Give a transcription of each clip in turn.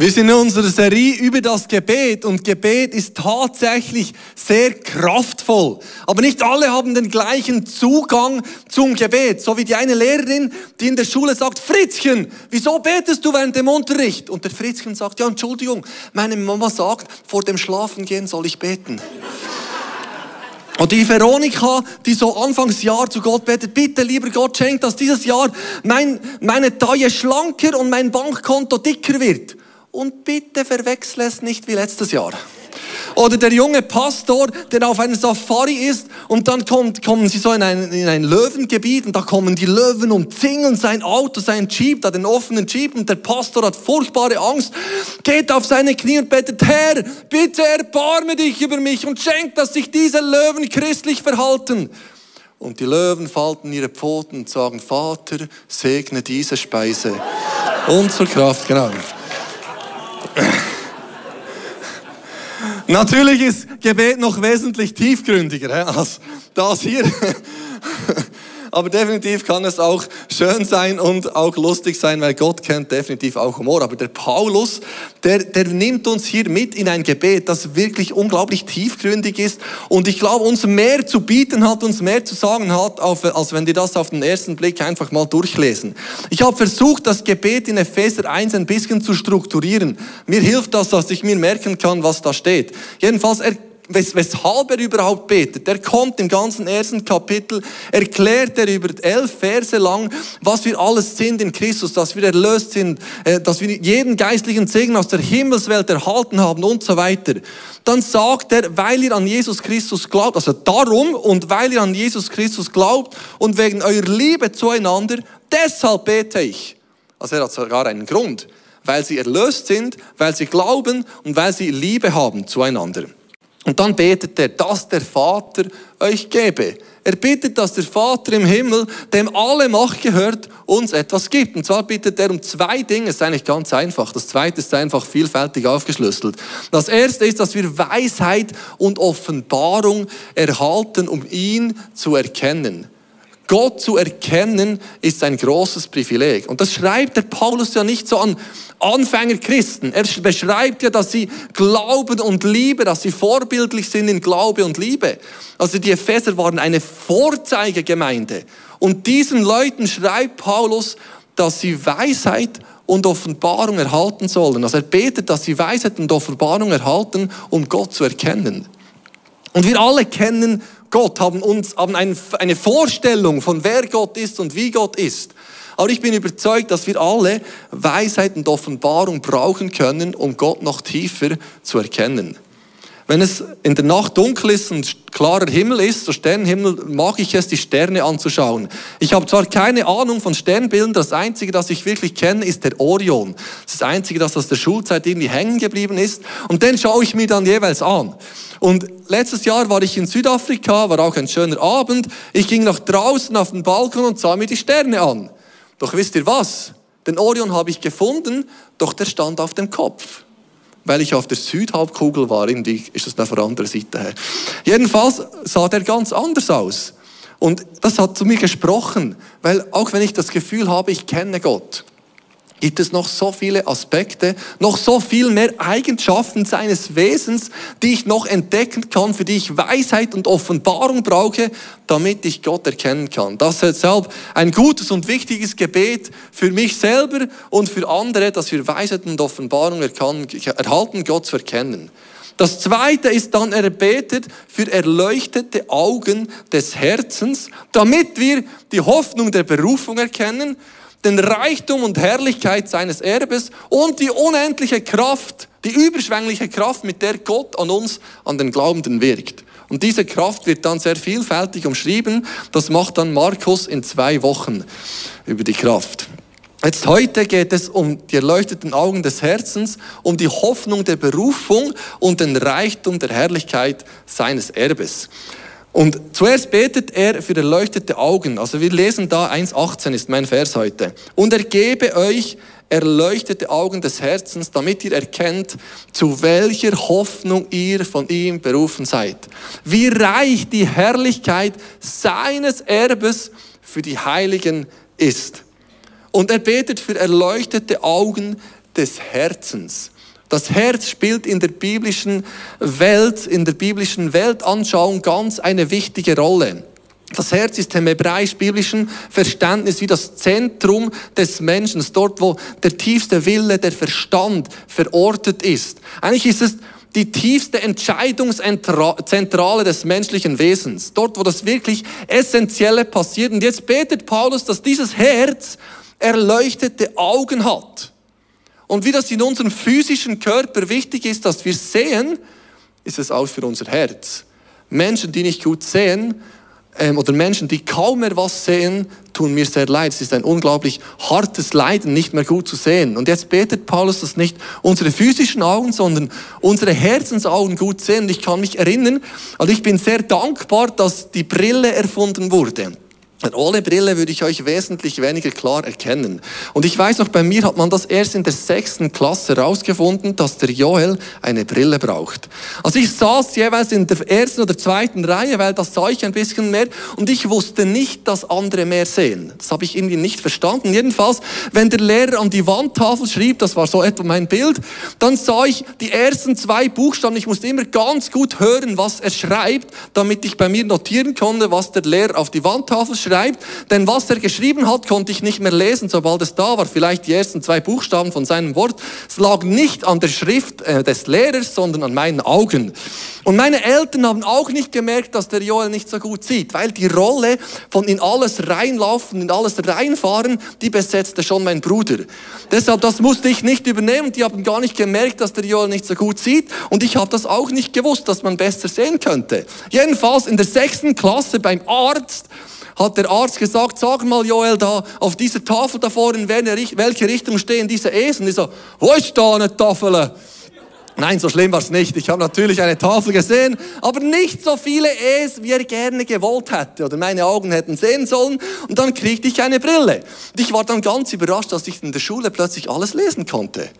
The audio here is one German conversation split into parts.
Wir sind in unserer Serie über das Gebet und Gebet ist tatsächlich sehr kraftvoll. Aber nicht alle haben den gleichen Zugang zum Gebet. So wie die eine Lehrerin, die in der Schule sagt, Fritzchen, wieso betest du während dem Unterricht? Und der Fritzchen sagt, ja, Entschuldigung, meine Mama sagt, vor dem Schlafengehen soll ich beten. Und die Veronika, die so Anfangsjahr zu Gott betet, bitte lieber Gott schenkt, dass dieses Jahr mein, meine Taille schlanker und mein Bankkonto dicker wird und bitte verwechsel es nicht wie letztes Jahr. Oder der junge Pastor, der auf einer Safari ist und dann kommt, kommen sie so in ein, in ein Löwengebiet und da kommen die Löwen und zingeln sein Auto, sein Jeep, da den offenen Jeep und der Pastor hat furchtbare Angst, geht auf seine Knie und betet, Herr, bitte erbarme dich über mich und schenk, dass sich diese Löwen christlich verhalten. Und die Löwen falten ihre Pfoten und sagen, Vater, segne diese Speise. Zur Kraft, genau. Natürlich ist Gebet noch wesentlich tiefgründiger als das hier. Aber definitiv kann es auch schön sein und auch lustig sein, weil Gott kennt definitiv auch Humor. Aber der Paulus, der, der nimmt uns hier mit in ein Gebet, das wirklich unglaublich tiefgründig ist und ich glaube, uns mehr zu bieten hat, uns mehr zu sagen hat, als wenn die das auf den ersten Blick einfach mal durchlesen. Ich habe versucht, das Gebet in Epheser 1 ein bisschen zu strukturieren. Mir hilft das, dass ich mir merken kann, was da steht. Jedenfalls, er weshalb er überhaupt betet. Er kommt im ganzen ersten Kapitel, erklärt er über elf Verse lang, was wir alles sind in Christus, dass wir erlöst sind, äh, dass wir jeden geistlichen Segen aus der Himmelswelt erhalten haben und so weiter. Dann sagt er, weil ihr an Jesus Christus glaubt, also darum und weil ihr an Jesus Christus glaubt und wegen eurer Liebe zueinander, deshalb bete ich. Also er hat sogar einen Grund, weil sie erlöst sind, weil sie glauben und weil sie Liebe haben zueinander. Und dann betet er, dass der Vater euch gebe. Er bittet, dass der Vater im Himmel, dem alle Macht gehört, uns etwas gibt. Und zwar bittet er um zwei Dinge. Das ist eigentlich ganz einfach. Das zweite ist einfach vielfältig aufgeschlüsselt. Das erste ist, dass wir Weisheit und Offenbarung erhalten, um ihn zu erkennen. Gott zu erkennen ist ein großes Privileg. Und das schreibt der Paulus ja nicht so an Anfängerchristen. Er beschreibt ja, dass sie glauben und Liebe, dass sie vorbildlich sind in Glaube und Liebe. Also die Epheser waren eine Vorzeigegemeinde. Und diesen Leuten schreibt Paulus, dass sie Weisheit und Offenbarung erhalten sollen. Also er betet, dass sie Weisheit und Offenbarung erhalten, um Gott zu erkennen. Und wir alle kennen Gott, haben uns haben eine Vorstellung von wer Gott ist und wie Gott ist. Aber ich bin überzeugt, dass wir alle Weisheit und Offenbarung brauchen können, um Gott noch tiefer zu erkennen. Wenn es in der Nacht dunkel ist und klarer Himmel ist, so Sternenhimmel, mag ich es, die Sterne anzuschauen. Ich habe zwar keine Ahnung von Sternbildern, das Einzige, das ich wirklich kenne, ist der Orion. Das ist das Einzige, das aus der Schulzeit irgendwie hängen geblieben ist. Und den schaue ich mir dann jeweils an. Und letztes Jahr war ich in Südafrika, war auch ein schöner Abend. Ich ging nach draußen auf den Balkon und sah mir die Sterne an. Doch wisst ihr was? Den Orion habe ich gefunden, doch der stand auf dem Kopf weil ich auf der Südhalbkugel war. Irgendwie ist das von der anderen Seite her. Jedenfalls sah der ganz anders aus. Und das hat zu mir gesprochen, weil auch wenn ich das Gefühl habe, ich kenne Gott, gibt es noch so viele Aspekte, noch so viel mehr Eigenschaften seines Wesens, die ich noch entdecken kann, für die ich Weisheit und Offenbarung brauche, damit ich Gott erkennen kann. Das ist deshalb ein gutes und wichtiges Gebet für mich selber und für andere, dass wir Weisheit und Offenbarung erhalten, Gott zu erkennen. Das zweite ist dann, er betet für erleuchtete Augen des Herzens, damit wir die Hoffnung der Berufung erkennen den Reichtum und Herrlichkeit seines Erbes und die unendliche Kraft, die überschwängliche Kraft, mit der Gott an uns, an den Glaubenden wirkt. Und diese Kraft wird dann sehr vielfältig umschrieben. Das macht dann Markus in zwei Wochen über die Kraft. Jetzt heute geht es um die erleuchteten Augen des Herzens, um die Hoffnung der Berufung und den Reichtum der Herrlichkeit seines Erbes. Und zuerst betet er für erleuchtete Augen. Also wir lesen da 1,18 ist mein Vers heute. Und er gebe euch erleuchtete Augen des Herzens, damit ihr erkennt, zu welcher Hoffnung ihr von ihm berufen seid. Wie reich die Herrlichkeit seines Erbes für die Heiligen ist. Und er betet für erleuchtete Augen des Herzens. Das Herz spielt in der biblischen Welt, in der biblischen Weltanschauung ganz eine wichtige Rolle. Das Herz ist im hebräisch-biblischen Verständnis wie das Zentrum des Menschen, dort wo der tiefste Wille, der Verstand verortet ist. Eigentlich ist es die tiefste Entscheidungszentrale des menschlichen Wesens. Dort, wo das wirklich Essentielle passiert. Und jetzt betet Paulus, dass dieses Herz erleuchtete Augen hat. Und wie das in unserem physischen Körper wichtig ist, dass wir sehen, ist es auch für unser Herz. Menschen, die nicht gut sehen, ähm, oder Menschen, die kaum mehr was sehen, tun mir sehr leid. Es ist ein unglaublich hartes Leiden, nicht mehr gut zu sehen. Und jetzt betet Paulus, dass nicht unsere physischen Augen, sondern unsere Herzensaugen gut sehen. Und ich kann mich erinnern, also ich bin sehr dankbar, dass die Brille erfunden wurde. Ohne Brille würde ich euch wesentlich weniger klar erkennen. Und ich weiß noch, bei mir hat man das erst in der sechsten Klasse herausgefunden, dass der Joel eine Brille braucht. Also ich saß jeweils in der ersten oder zweiten Reihe, weil das sah ich ein bisschen mehr und ich wusste nicht, dass andere mehr sehen. Das habe ich irgendwie nicht verstanden. Jedenfalls, wenn der Lehrer an die Wandtafel schrieb, das war so etwa mein Bild, dann sah ich die ersten zwei Buchstaben. Ich musste immer ganz gut hören, was er schreibt, damit ich bei mir notieren konnte, was der Lehrer auf die Wandtafel schreibt schreibt, denn was er geschrieben hat, konnte ich nicht mehr lesen, sobald es da war, vielleicht die ersten zwei Buchstaben von seinem Wort. Es lag nicht an der Schrift äh, des Lehrers, sondern an meinen Augen. Und meine Eltern haben auch nicht gemerkt, dass der Joel nicht so gut sieht, weil die Rolle von in alles reinlaufen, in alles reinfahren, die besetzte schon mein Bruder. Deshalb, das musste ich nicht übernehmen. Die haben gar nicht gemerkt, dass der Joel nicht so gut sieht. Und ich habe das auch nicht gewusst, dass man besser sehen könnte. Jedenfalls in der sechsten Klasse beim Arzt hat der Arzt gesagt, sag mal Joel, da auf dieser Tafel da vorne, in welche Richtung stehen diese Esel? Und ich so, wo ist da eine Tafel? Nein, so schlimm war es nicht. Ich habe natürlich eine Tafel gesehen, aber nicht so viele E's, wie er gerne gewollt hätte oder meine Augen hätten sehen sollen. Und dann kriegte ich eine Brille. Und ich war dann ganz überrascht, dass ich in der Schule plötzlich alles lesen konnte.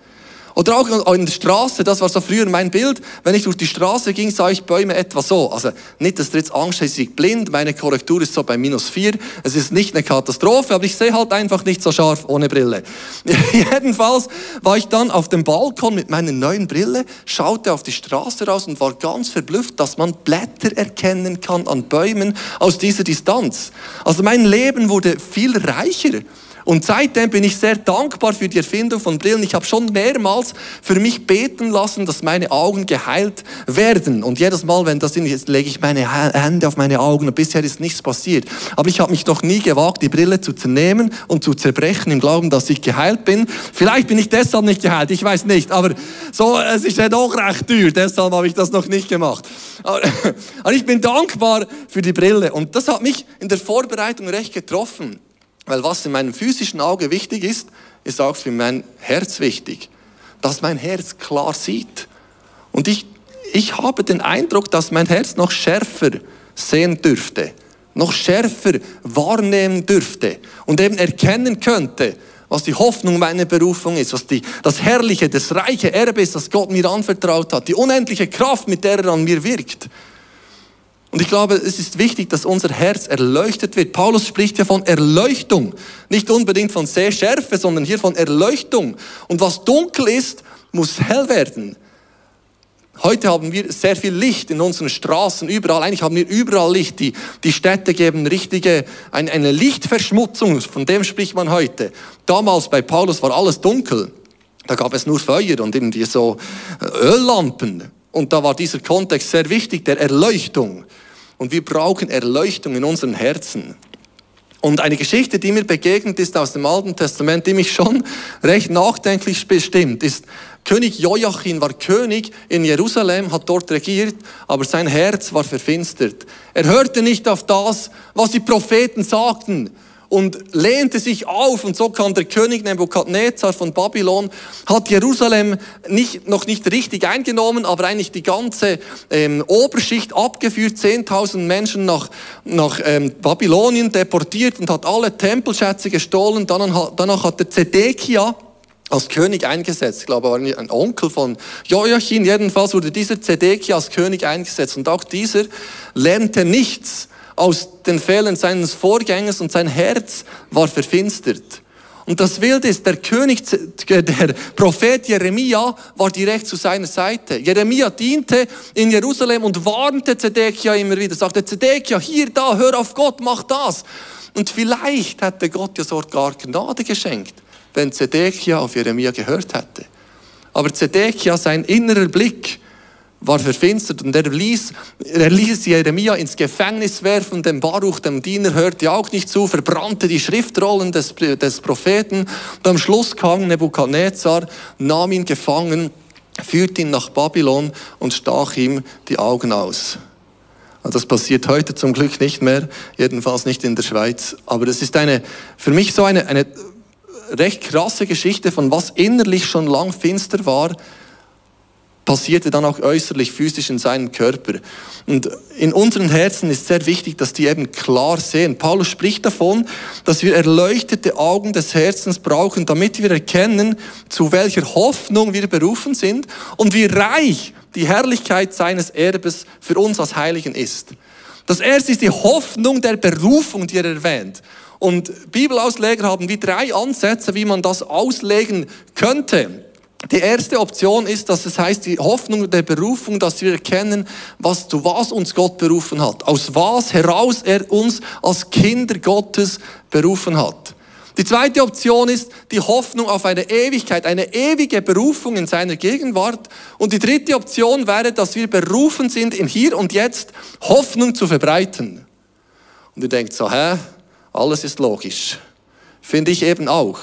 Oder auch in der Straße, das war so früher mein Bild. Wenn ich durch die Straße ging, sah ich Bäume etwa so. Also nicht, dass du jetzt Angst hast, ich blind. Meine Korrektur ist so bei minus vier. Es ist nicht eine Katastrophe, aber ich sehe halt einfach nicht so scharf ohne Brille. Jedenfalls war ich dann auf dem Balkon mit meiner neuen Brille, schaute auf die Straße raus und war ganz verblüfft, dass man Blätter erkennen kann an Bäumen aus dieser Distanz. Also mein Leben wurde viel reicher. Und seitdem bin ich sehr dankbar für die Erfindung von Brillen. Ich habe schon mehrmals für mich beten lassen, dass meine Augen geheilt werden. Und jedes Mal, wenn das ist, lege ich meine Hände auf meine Augen und bisher ist nichts passiert. Aber ich habe mich noch nie gewagt, die Brille zu zernehmen und zu zerbrechen im Glauben, dass ich geheilt bin. Vielleicht bin ich deshalb nicht geheilt, ich weiß nicht. Aber so, es ist ja doch recht teuer, deshalb habe ich das noch nicht gemacht. Aber, aber ich bin dankbar für die Brille. Und das hat mich in der Vorbereitung recht getroffen. Weil was in meinem physischen Auge wichtig ist, ist auch für mein Herz wichtig. Dass mein Herz klar sieht. Und ich, ich habe den Eindruck, dass mein Herz noch schärfer sehen dürfte. Noch schärfer wahrnehmen dürfte. Und eben erkennen könnte, was die Hoffnung meiner Berufung ist, was die, das herrliche, das reiche Erbe ist, das Gott mir anvertraut hat, die unendliche Kraft, mit der er an mir wirkt. Und ich glaube, es ist wichtig, dass unser Herz erleuchtet wird. Paulus spricht ja von Erleuchtung. Nicht unbedingt von Sehschärfe, sondern hier von Erleuchtung. Und was dunkel ist, muss hell werden. Heute haben wir sehr viel Licht in unseren Straßen, überall. Eigentlich haben wir überall Licht. Die, die Städte geben richtige, eine, eine Lichtverschmutzung, von dem spricht man heute. Damals bei Paulus war alles dunkel. Da gab es nur Feuer und irgendwie so Öllampen. Und da war dieser Kontext sehr wichtig, der Erleuchtung. Und wir brauchen Erleuchtung in unseren Herzen. Und eine Geschichte, die mir begegnet ist aus dem Alten Testament, die mich schon recht nachdenklich bestimmt, ist, König Joachim war König in Jerusalem, hat dort regiert, aber sein Herz war verfinstert. Er hörte nicht auf das, was die Propheten sagten, und lehnte sich auf und so kam der König Nebukadnezar von Babylon, hat Jerusalem nicht, noch nicht richtig eingenommen, aber eigentlich die ganze ähm, Oberschicht abgeführt, 10.000 Menschen nach, nach ähm, Babylonien deportiert und hat alle Tempelschätze gestohlen. Danach, danach hat der Zedekia als König eingesetzt. Ich glaube, er war ein Onkel von Joachim. Jedenfalls wurde dieser Zedekia als König eingesetzt und auch dieser lernte nichts aus den Fehlern seines Vorgängers und sein Herz war verfinstert. Und das Wilde ist, der König, der Prophet Jeremia war direkt zu seiner Seite. Jeremia diente in Jerusalem und warnte Zedekia immer wieder, sagte Zedekia, hier, da, hör auf Gott, mach das. Und vielleicht hätte Gott ja sogar Gnade geschenkt, wenn Zedekia auf Jeremia gehört hätte. Aber Zedekia, sein innerer Blick, war verfinstert und er ließ, er ließ Jeremia ins Gefängnis werfen, dem Baruch, dem Diener, hörte auch nicht zu, verbrannte die Schriftrollen des, des Propheten und am Schluss kam Nebukadnezar, nahm ihn gefangen, führte ihn nach Babylon und stach ihm die Augen aus. Also das passiert heute zum Glück nicht mehr, jedenfalls nicht in der Schweiz. Aber es ist eine, für mich so eine, eine recht krasse Geschichte von was innerlich schon lang finster war, passierte dann auch äußerlich physisch in seinem Körper. Und in unseren Herzen ist sehr wichtig, dass die eben klar sehen. Paulus spricht davon, dass wir erleuchtete Augen des Herzens brauchen, damit wir erkennen, zu welcher Hoffnung wir berufen sind und wie reich die Herrlichkeit seines Erbes für uns als Heiligen ist. Das erste ist die Hoffnung der Berufung, die er erwähnt. Und Bibelausleger haben wie drei Ansätze, wie man das auslegen könnte. Die erste Option ist, dass es heißt, die Hoffnung der Berufung, dass wir erkennen, was, zu was uns Gott berufen hat. Aus was heraus er uns als Kinder Gottes berufen hat. Die zweite Option ist die Hoffnung auf eine Ewigkeit, eine ewige Berufung in seiner Gegenwart. Und die dritte Option wäre, dass wir berufen sind, in hier und jetzt Hoffnung zu verbreiten. Und ihr denkt so, hä? Alles ist logisch. Finde ich eben auch.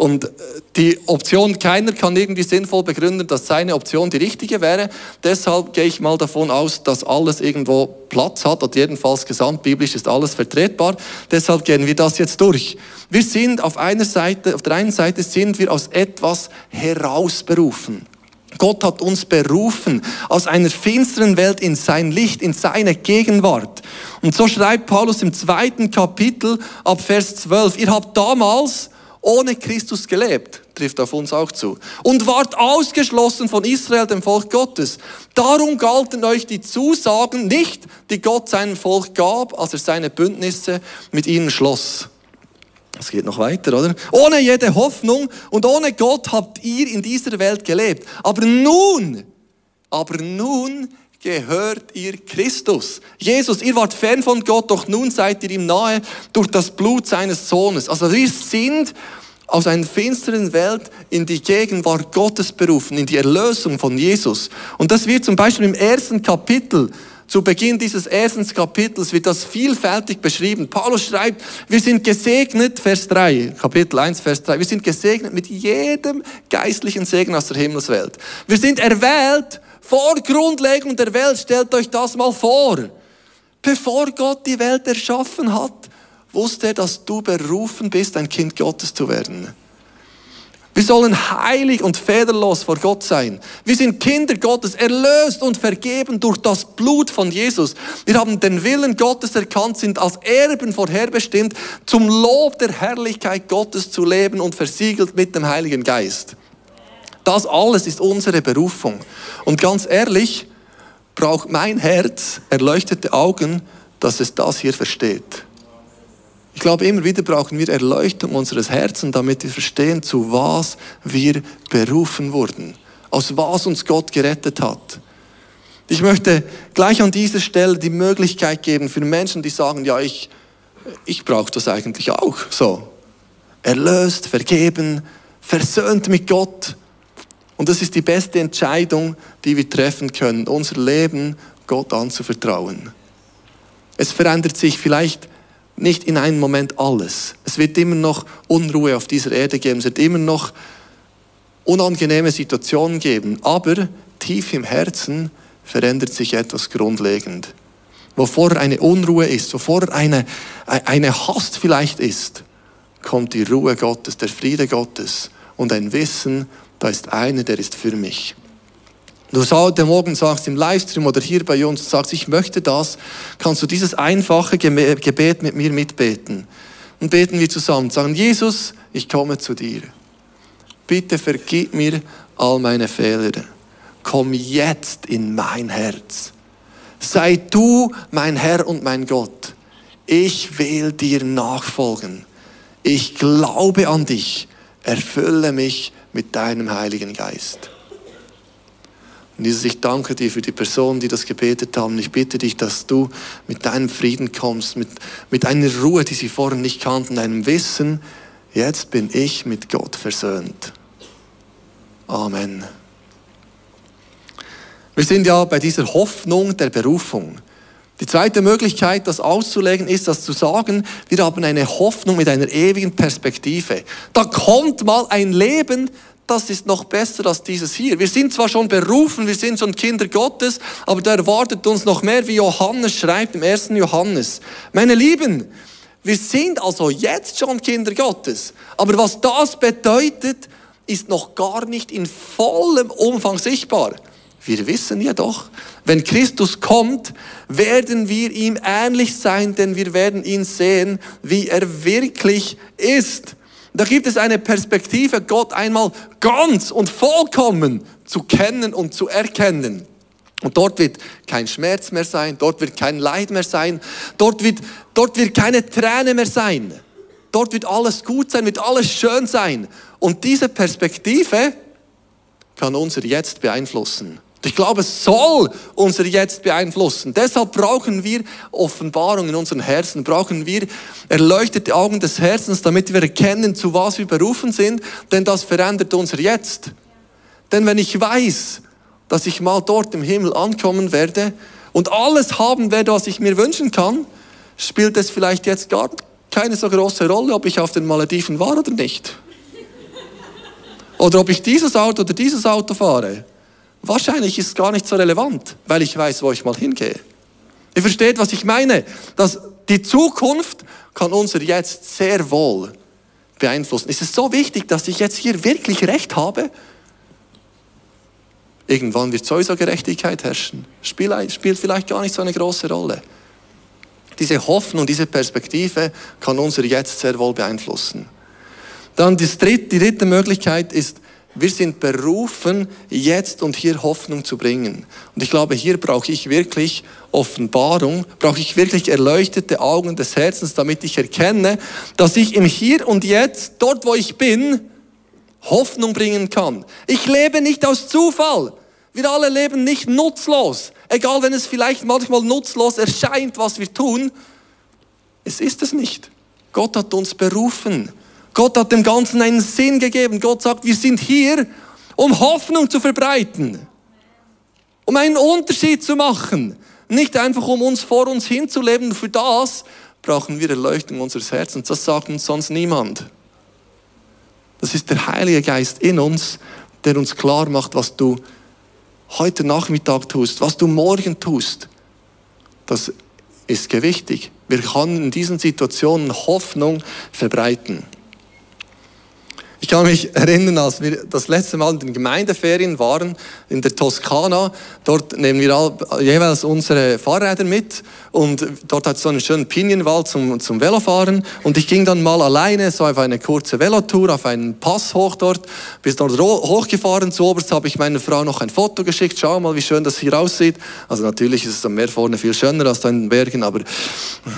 Und äh, die Option, keiner kann irgendwie sinnvoll begründen, dass seine Option die richtige wäre. Deshalb gehe ich mal davon aus, dass alles irgendwo Platz hat und jedenfalls gesamtbiblisch ist alles vertretbar. Deshalb gehen wir das jetzt durch. Wir sind auf einer Seite, auf der einen Seite sind wir aus etwas herausberufen. Gott hat uns berufen aus einer finsteren Welt in sein Licht, in seine Gegenwart. Und so schreibt Paulus im zweiten Kapitel ab Vers 12, ihr habt damals ohne Christus gelebt, trifft auf uns auch zu. Und wart ausgeschlossen von Israel, dem Volk Gottes. Darum galten euch die Zusagen nicht, die Gott seinem Volk gab, als er seine Bündnisse mit ihnen schloss. Es geht noch weiter, oder? Ohne jede Hoffnung und ohne Gott habt ihr in dieser Welt gelebt. Aber nun, aber nun gehört ihr Christus. Jesus, ihr wart fern von Gott, doch nun seid ihr ihm nahe durch das Blut seines Sohnes. Also wir sind aus einer finsteren Welt in die Gegenwart Gottes berufen, in die Erlösung von Jesus. Und das wird zum Beispiel im ersten Kapitel zu Beginn dieses ersten Kapitels wird das vielfältig beschrieben. Paulus schreibt, wir sind gesegnet, Vers 3, Kapitel 1, Vers 3, wir sind gesegnet mit jedem geistlichen Segen aus der Himmelswelt. Wir sind erwählt vor Grundlegung der Welt, stellt euch das mal vor. Bevor Gott die Welt erschaffen hat, wusste er, dass du berufen bist, ein Kind Gottes zu werden. Wir sollen heilig und federlos vor Gott sein. Wir sind Kinder Gottes, erlöst und vergeben durch das Blut von Jesus. Wir haben den Willen Gottes erkannt, sind als Erben vorherbestimmt, zum Lob der Herrlichkeit Gottes zu leben und versiegelt mit dem Heiligen Geist. Das alles ist unsere Berufung. Und ganz ehrlich, braucht mein Herz erleuchtete Augen, dass es das hier versteht. Ich glaube, immer wieder brauchen wir Erleuchtung unseres Herzens, damit wir verstehen, zu was wir berufen wurden, aus was uns Gott gerettet hat. Ich möchte gleich an dieser Stelle die Möglichkeit geben für Menschen, die sagen, ja, ich, ich brauche das eigentlich auch so. Erlöst, vergeben, versöhnt mit Gott. Und das ist die beste Entscheidung, die wir treffen können, unser Leben Gott anzuvertrauen. Es verändert sich vielleicht nicht in einem Moment alles. Es wird immer noch Unruhe auf dieser Erde geben, es wird immer noch unangenehme Situationen geben, aber tief im Herzen verändert sich etwas grundlegend. Wovor eine Unruhe ist, wovor eine, eine Hast vielleicht ist, kommt die Ruhe Gottes, der Friede Gottes und ein Wissen, da ist einer, der ist für mich. Du heute Morgen sagst im Livestream oder hier bei uns, sagst, ich möchte das, kannst du dieses einfache Gebet mit mir mitbeten. Und beten wir zusammen, sagen, Jesus, ich komme zu dir. Bitte vergib mir all meine Fehler. Komm jetzt in mein Herz. Sei du mein Herr und mein Gott. Ich will dir nachfolgen. ich glaube an dich, erfülle mich mit deinem Heiligen Geist. Und Jesus, ich danke dir für die Personen, die das gebetet haben. Ich bitte dich, dass du mit deinem Frieden kommst, mit, mit einer Ruhe, die sie vorher nicht kannten, einem Wissen, jetzt bin ich mit Gott versöhnt. Amen. Wir sind ja bei dieser Hoffnung der Berufung. Die zweite Möglichkeit, das auszulegen, ist, das zu sagen, wir haben eine Hoffnung mit einer ewigen Perspektive. Da kommt mal ein Leben, das ist noch besser als dieses hier. Wir sind zwar schon berufen, wir sind schon Kinder Gottes, aber da erwartet uns noch mehr, wie Johannes schreibt im ersten Johannes. Meine Lieben, wir sind also jetzt schon Kinder Gottes. Aber was das bedeutet, ist noch gar nicht in vollem Umfang sichtbar. Wir wissen jedoch, wenn Christus kommt, werden wir ihm ähnlich sein, denn wir werden ihn sehen, wie er wirklich ist. Da gibt es eine Perspektive, Gott einmal ganz und vollkommen zu kennen und zu erkennen. Und dort wird kein Schmerz mehr sein, dort wird kein Leid mehr sein, dort wird, dort wird keine Träne mehr sein. Dort wird alles gut sein, wird alles schön sein. Und diese Perspektive kann unser Jetzt beeinflussen. Ich glaube, es soll unser Jetzt beeinflussen. Deshalb brauchen wir Offenbarung in unseren Herzen, brauchen wir erleuchtete Augen des Herzens, damit wir erkennen, zu was wir berufen sind, denn das verändert unser Jetzt. Denn wenn ich weiß, dass ich mal dort im Himmel ankommen werde und alles haben werde, was ich mir wünschen kann, spielt es vielleicht jetzt gar keine so große Rolle, ob ich auf den Malediven war oder nicht. Oder ob ich dieses Auto oder dieses Auto fahre. Wahrscheinlich ist es gar nicht so relevant, weil ich weiß, wo ich mal hingehe. Ihr versteht, was ich meine? Dass die Zukunft kann unser Jetzt sehr wohl beeinflussen. Ist es so wichtig, dass ich jetzt hier wirklich Recht habe? Irgendwann wird sowieso Gerechtigkeit herrschen. Spielt vielleicht gar nicht so eine große Rolle. Diese Hoffnung, diese Perspektive kann unser Jetzt sehr wohl beeinflussen. Dann die dritte, die dritte Möglichkeit ist, wir sind berufen, jetzt und hier Hoffnung zu bringen. Und ich glaube, hier brauche ich wirklich Offenbarung, brauche ich wirklich erleuchtete Augen des Herzens, damit ich erkenne, dass ich im Hier und Jetzt, dort wo ich bin, Hoffnung bringen kann. Ich lebe nicht aus Zufall. Wir alle leben nicht nutzlos. Egal, wenn es vielleicht manchmal nutzlos erscheint, was wir tun. Es ist es nicht. Gott hat uns berufen. Gott hat dem Ganzen einen Sinn gegeben. Gott sagt, wir sind hier, um Hoffnung zu verbreiten, um einen Unterschied zu machen. Nicht einfach, um uns vor uns hinzuleben. Für das brauchen wir Erleuchtung unseres Herzens. Das sagt uns sonst niemand. Das ist der Heilige Geist in uns, der uns klar macht, was du heute Nachmittag tust, was du morgen tust. Das ist gewichtig. Wir können in diesen Situationen Hoffnung verbreiten. Ich kann mich erinnern, als wir das letzte Mal in den Gemeindeferien waren, in der Toskana. Dort nehmen wir jeweils unsere Fahrräder mit und dort hat es so einen schönen Pinienwald zum, zum Velofahren. Und ich ging dann mal alleine so auf eine kurze Velotour, auf einen Pass hoch dort. Bis dort hochgefahren zu Oberst habe ich meiner Frau noch ein Foto geschickt. Schau mal, wie schön das hier aussieht. Also natürlich ist es am Meer vorne viel schöner als da in den Bergen, aber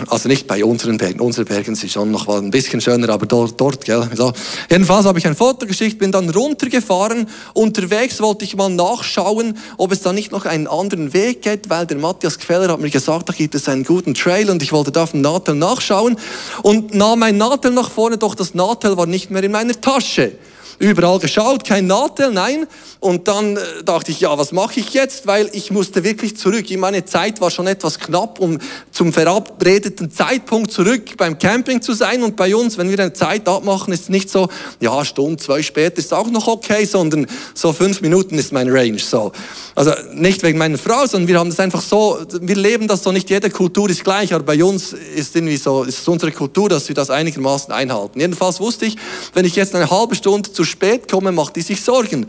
also nicht bei unseren Bergen. Unsere Bergen sind schon noch ein bisschen schöner, aber dort, dort gell. So. Jedenfalls habe ich ein Foto geschickt, bin dann runtergefahren. Unterwegs wollte ich mal nachschauen, ob es da nicht noch einen anderen Weg geht, weil der Matthias Queller hat mir gesagt, da gibt es einen guten Trail und ich wollte da auf dem Nadel nachschauen und nahm mein Nadel nach vorne, doch das Nadel war nicht mehr in meiner Tasche überall geschaut, kein Nadel, nein. Und dann äh, dachte ich, ja, was mache ich jetzt? Weil ich musste wirklich zurück. Meine Zeit war schon etwas knapp, um zum verabredeten Zeitpunkt zurück beim Camping zu sein. Und bei uns, wenn wir eine Zeit abmachen, ist es nicht so, ja, Stunde, zwei später ist auch noch okay, sondern so fünf Minuten ist mein Range. So. Also nicht wegen meiner Frau, sondern wir haben das einfach so, wir leben das so, nicht jede Kultur ist gleich, aber bei uns ist irgendwie so, ist es unsere Kultur, dass wir das einigermaßen einhalten. Jedenfalls wusste ich, wenn ich jetzt eine halbe Stunde zu spät komme, macht die sich Sorgen.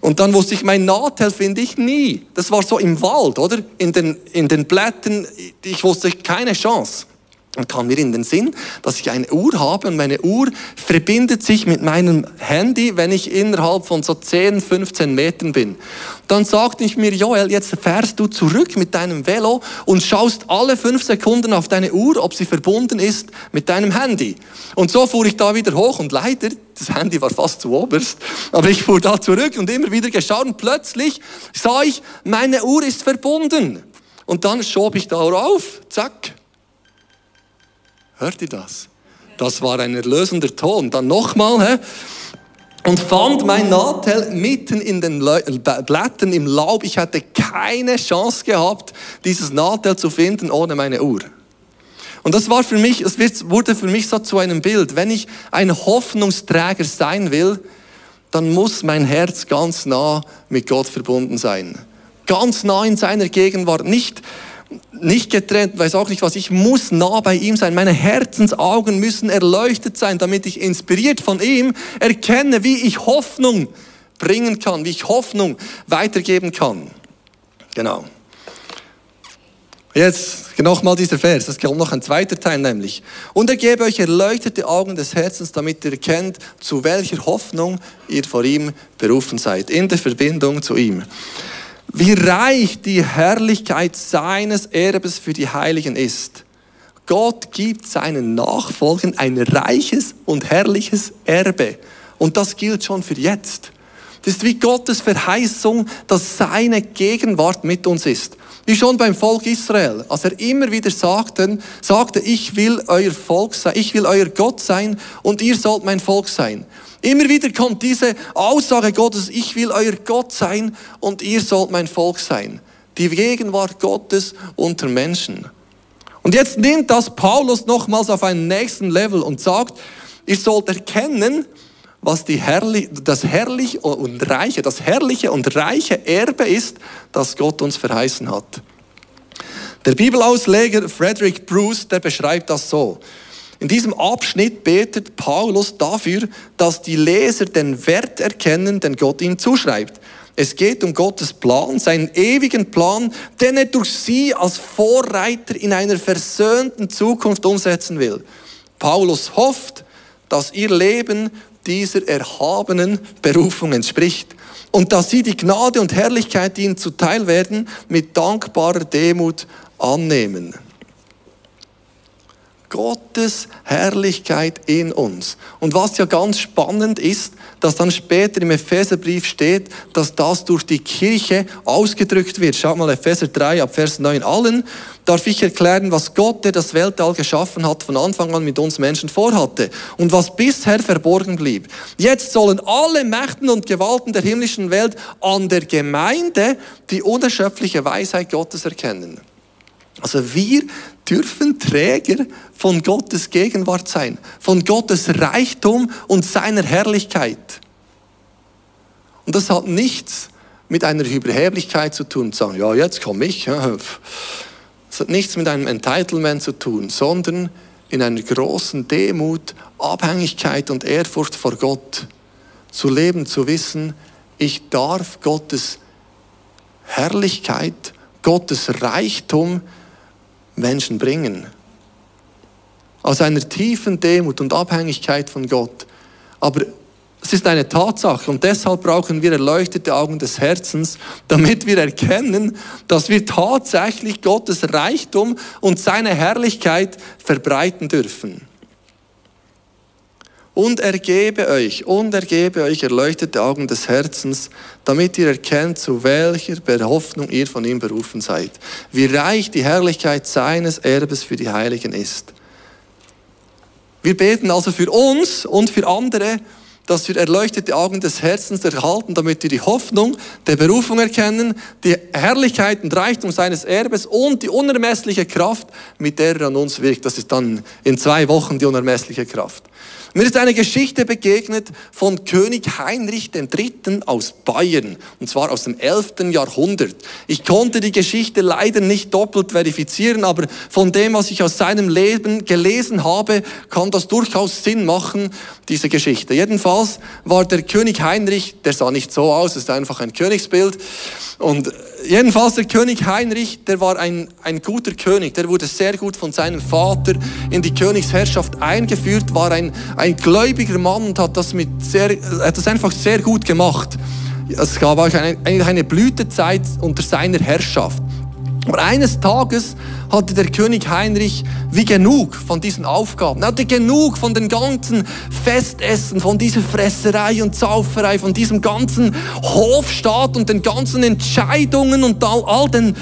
Und dann wusste ich, mein Nadel finde ich nie. Das war so im Wald, oder? In den, in den Blättern, ich wusste keine Chance. Und kam mir in den Sinn, dass ich eine Uhr habe und meine Uhr verbindet sich mit meinem Handy, wenn ich innerhalb von so 10, 15 Metern bin. Dann sagte ich mir, Joel, jetzt fährst du zurück mit deinem Velo und schaust alle fünf Sekunden auf deine Uhr, ob sie verbunden ist mit deinem Handy. Und so fuhr ich da wieder hoch und leider, das Handy war fast zu oberst, aber ich fuhr da zurück und immer wieder geschaut und plötzlich sah ich, meine Uhr ist verbunden. Und dann schob ich da auf, zack, Hört ihr das? Das war ein erlösender Ton. Dann nochmal? Und fand mein Nadel mitten in den Blättern im Laub. Ich hatte keine Chance gehabt, dieses Nadel zu finden ohne meine Uhr. Und das war für mich, es wurde für mich so zu einem Bild. Wenn ich ein Hoffnungsträger sein will, dann muss mein Herz ganz nah mit Gott verbunden sein. Ganz nah in seiner Gegenwart. Nicht nicht getrennt, weiß auch nicht was. Ich muss nah bei ihm sein. Meine Herzensaugen müssen erleuchtet sein, damit ich inspiriert von ihm erkenne, wie ich Hoffnung bringen kann, wie ich Hoffnung weitergeben kann. Genau. Jetzt nochmal dieser Vers, es kommt noch ein zweiter Teil nämlich. Und er gebe euch erleuchtete Augen des Herzens, damit ihr erkennt, zu welcher Hoffnung ihr vor ihm berufen seid, in der Verbindung zu ihm wie reich die Herrlichkeit seines Erbes für die Heiligen ist. Gott gibt seinen Nachfolgern ein reiches und herrliches Erbe. Und das gilt schon für jetzt. Das ist wie Gottes Verheißung, dass seine Gegenwart mit uns ist. Wie schon beim Volk Israel, als er immer wieder sagte, sagte, ich will euer Volk sein, ich will euer Gott sein und ihr sollt mein Volk sein. Immer wieder kommt diese Aussage Gottes, ich will euer Gott sein und ihr sollt mein Volk sein. Die Gegenwart Gottes unter Menschen. Und jetzt nimmt das Paulus nochmals auf einen nächsten Level und sagt, ihr sollt erkennen, was die herrlich, das herrliche und reiche, das herrliche und reiche Erbe ist, das Gott uns verheißen hat. Der Bibelausleger Frederick Bruce, der beschreibt das so. In diesem Abschnitt betet Paulus dafür, dass die Leser den Wert erkennen, den Gott ihnen zuschreibt. Es geht um Gottes Plan, seinen ewigen Plan, den er durch sie als Vorreiter in einer versöhnten Zukunft umsetzen will. Paulus hofft, dass ihr Leben dieser erhabenen Berufung entspricht und dass sie die Gnade und Herrlichkeit, die ihnen zuteil werden, mit dankbarer Demut annehmen. Gottes Herrlichkeit in uns. Und was ja ganz spannend ist, dass dann später im Epheserbrief steht, dass das durch die Kirche ausgedrückt wird. Schaut mal Epheser 3 ab Vers 9. Allen darf ich erklären, was Gott, der das Weltall geschaffen hat, von Anfang an mit uns Menschen vorhatte und was bisher verborgen blieb. Jetzt sollen alle Mächten und Gewalten der himmlischen Welt an der Gemeinde die unerschöpfliche Weisheit Gottes erkennen. Also wir dürfen Träger von Gottes Gegenwart sein, von Gottes Reichtum und seiner Herrlichkeit. Und das hat nichts mit einer Überheblichkeit zu tun, zu sagen, ja, jetzt komme ich. Es hat nichts mit einem Entitlement zu tun, sondern in einer großen Demut, Abhängigkeit und Ehrfurcht vor Gott zu leben, zu wissen, ich darf Gottes Herrlichkeit, Gottes Reichtum Menschen bringen. Aus einer tiefen Demut und Abhängigkeit von Gott. Aber es ist eine Tatsache und deshalb brauchen wir erleuchtete Augen des Herzens, damit wir erkennen, dass wir tatsächlich Gottes Reichtum und seine Herrlichkeit verbreiten dürfen. Und er gebe euch, und er gebe euch erleuchtete Augen des Herzens, damit ihr erkennt, zu welcher Hoffnung ihr von ihm berufen seid. Wie reich die Herrlichkeit seines Erbes für die Heiligen ist. Wir beten also für uns und für andere, dass wir erleuchtete Augen des Herzens erhalten, damit wir die Hoffnung der Berufung erkennen, die Herrlichkeit und Reichtum seines Erbes und die unermessliche Kraft, mit der er an uns wirkt. Das ist dann in zwei Wochen die unermessliche Kraft. Mir ist eine Geschichte begegnet von König Heinrich III. aus Bayern, und zwar aus dem 11. Jahrhundert. Ich konnte die Geschichte leider nicht doppelt verifizieren, aber von dem, was ich aus seinem Leben gelesen habe, kann das durchaus Sinn machen, diese Geschichte. Jedenfalls war der König Heinrich, der sah nicht so aus, ist einfach ein Königsbild. Und jedenfalls der König Heinrich, der war ein, ein guter König. Der wurde sehr gut von seinem Vater in die Königsherrschaft eingeführt, war ein gläubiger Mann und hat das, mit sehr, hat das einfach sehr gut gemacht. Es gab auch eine, Blütezeit unter seiner Herrschaft. Aber eines Tages hatte der König Heinrich wie genug von diesen Aufgaben. Er hatte genug von den ganzen Festessen, von dieser Fresserei und Zauferei, von diesem ganzen Hofstaat und den ganzen Entscheidungen und all den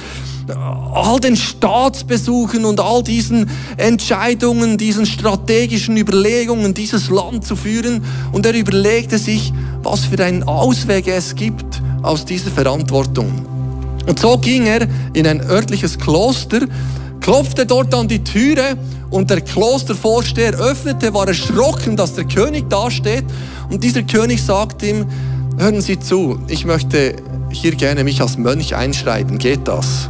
all den Staatsbesuchen und all diesen Entscheidungen, diesen strategischen Überlegungen, dieses Land zu führen. Und er überlegte sich, was für einen Ausweg es gibt aus dieser Verantwortung. Und so ging er in ein örtliches Kloster, klopfte dort an die Türe und der Klostervorsteher öffnete, war erschrocken, dass der König dasteht. Und dieser König sagt ihm, hören Sie zu, ich möchte hier gerne mich als Mönch einschreiben, geht das?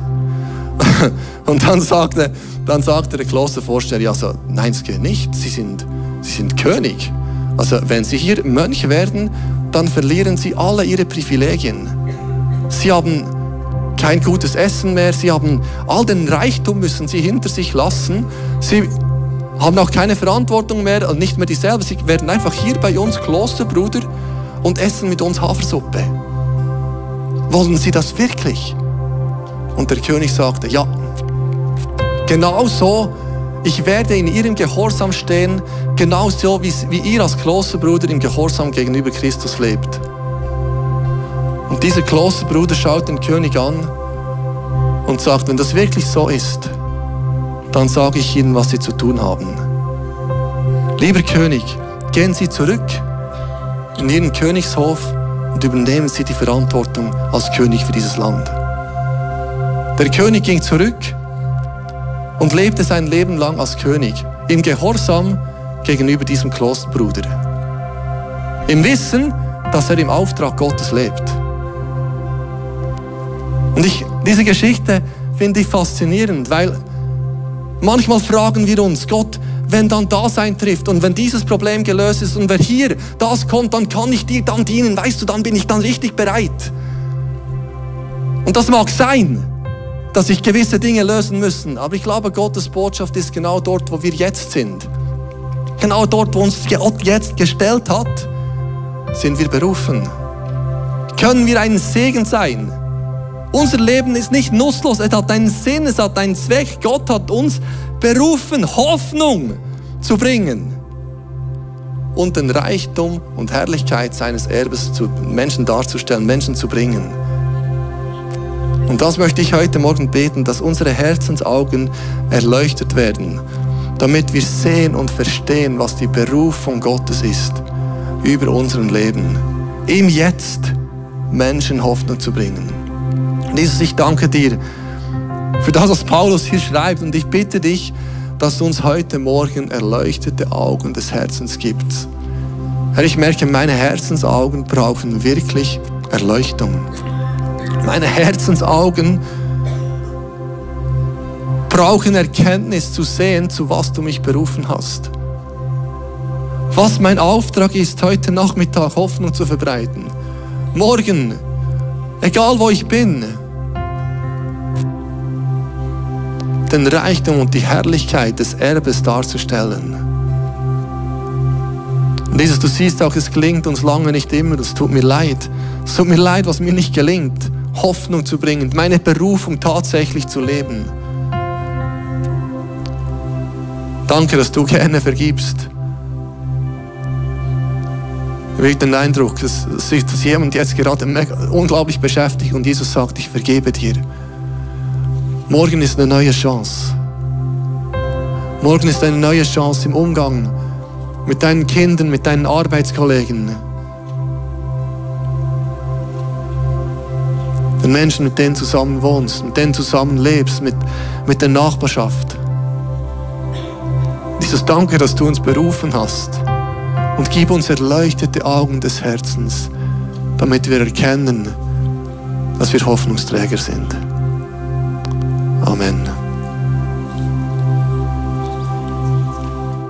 Und dann sagte, dann sagte der Klostervorsteher, ja, so, nein, es geht nicht, Sie sind, Sie sind König. Also wenn Sie hier Mönch werden, dann verlieren Sie alle Ihre Privilegien. Sie haben kein gutes Essen mehr, sie haben all den Reichtum müssen sie hinter sich lassen. Sie haben auch keine Verantwortung mehr und nicht mehr dieselbe. Sie werden einfach hier bei uns Klosterbruder und essen mit uns Hafersuppe. Wollen Sie das wirklich? Und der König sagte, ja, genau so, ich werde in Ihrem Gehorsam stehen, genauso wie, wie ihr als Klosterbruder im Gehorsam gegenüber Christus lebt. Und dieser Klosterbruder schaut den König an und sagt, wenn das wirklich so ist, dann sage ich Ihnen, was Sie zu tun haben. Lieber König, gehen Sie zurück in Ihren Königshof und übernehmen Sie die Verantwortung als König für dieses Land. Der König ging zurück und lebte sein Leben lang als König, im Gehorsam gegenüber diesem Klosterbruder. Im Wissen, dass er im Auftrag Gottes lebt. Und ich, diese Geschichte finde ich faszinierend, weil manchmal fragen wir uns, Gott, wenn dann das eintrifft und wenn dieses Problem gelöst ist und wenn hier das kommt, dann kann ich dir dann dienen, weißt du, dann bin ich dann richtig bereit. Und das mag sein, dass ich gewisse Dinge lösen müssen, aber ich glaube, Gottes Botschaft ist genau dort, wo wir jetzt sind. Genau dort, wo uns Gott jetzt gestellt hat, sind wir berufen. Können wir ein Segen sein? Unser Leben ist nicht nutzlos, es hat einen Sinn, es hat einen Zweck. Gott hat uns berufen, Hoffnung zu bringen und den Reichtum und Herrlichkeit seines Erbes zu Menschen darzustellen, Menschen zu bringen. Und das möchte ich heute Morgen beten, dass unsere Herzensaugen erleuchtet werden, damit wir sehen und verstehen, was die Berufung Gottes ist über unseren Leben. Ihm jetzt Menschen Hoffnung zu bringen. Jesus, ich danke dir für das, was Paulus hier schreibt. Und ich bitte dich, dass du uns heute Morgen erleuchtete Augen des Herzens gibst. Herr, ich merke, meine Herzensaugen brauchen wirklich Erleuchtung. Meine Herzensaugen brauchen Erkenntnis zu sehen, zu was du mich berufen hast. Was mein Auftrag ist, heute Nachmittag Hoffnung zu verbreiten. Morgen, egal wo ich bin, den Reichtum und die Herrlichkeit des Erbes darzustellen. Und Jesus, du siehst auch, es gelingt uns lange nicht immer, es tut mir leid. Es tut mir leid, was mir nicht gelingt, Hoffnung zu bringen, meine Berufung tatsächlich zu leben. Danke, dass du gerne vergibst. Ich habe den Eindruck, dass, dass jemand jetzt gerade unglaublich beschäftigt und Jesus sagt, ich vergebe dir. Morgen ist eine neue Chance. Morgen ist eine neue Chance im Umgang mit deinen Kindern, mit deinen Arbeitskollegen. Den Menschen, mit denen zusammen wohnst, mit denen zusammen lebst, mit, mit der Nachbarschaft. Dieses Danke, dass du uns berufen hast. Und gib uns erleuchtete Augen des Herzens, damit wir erkennen, dass wir Hoffnungsträger sind. Amen.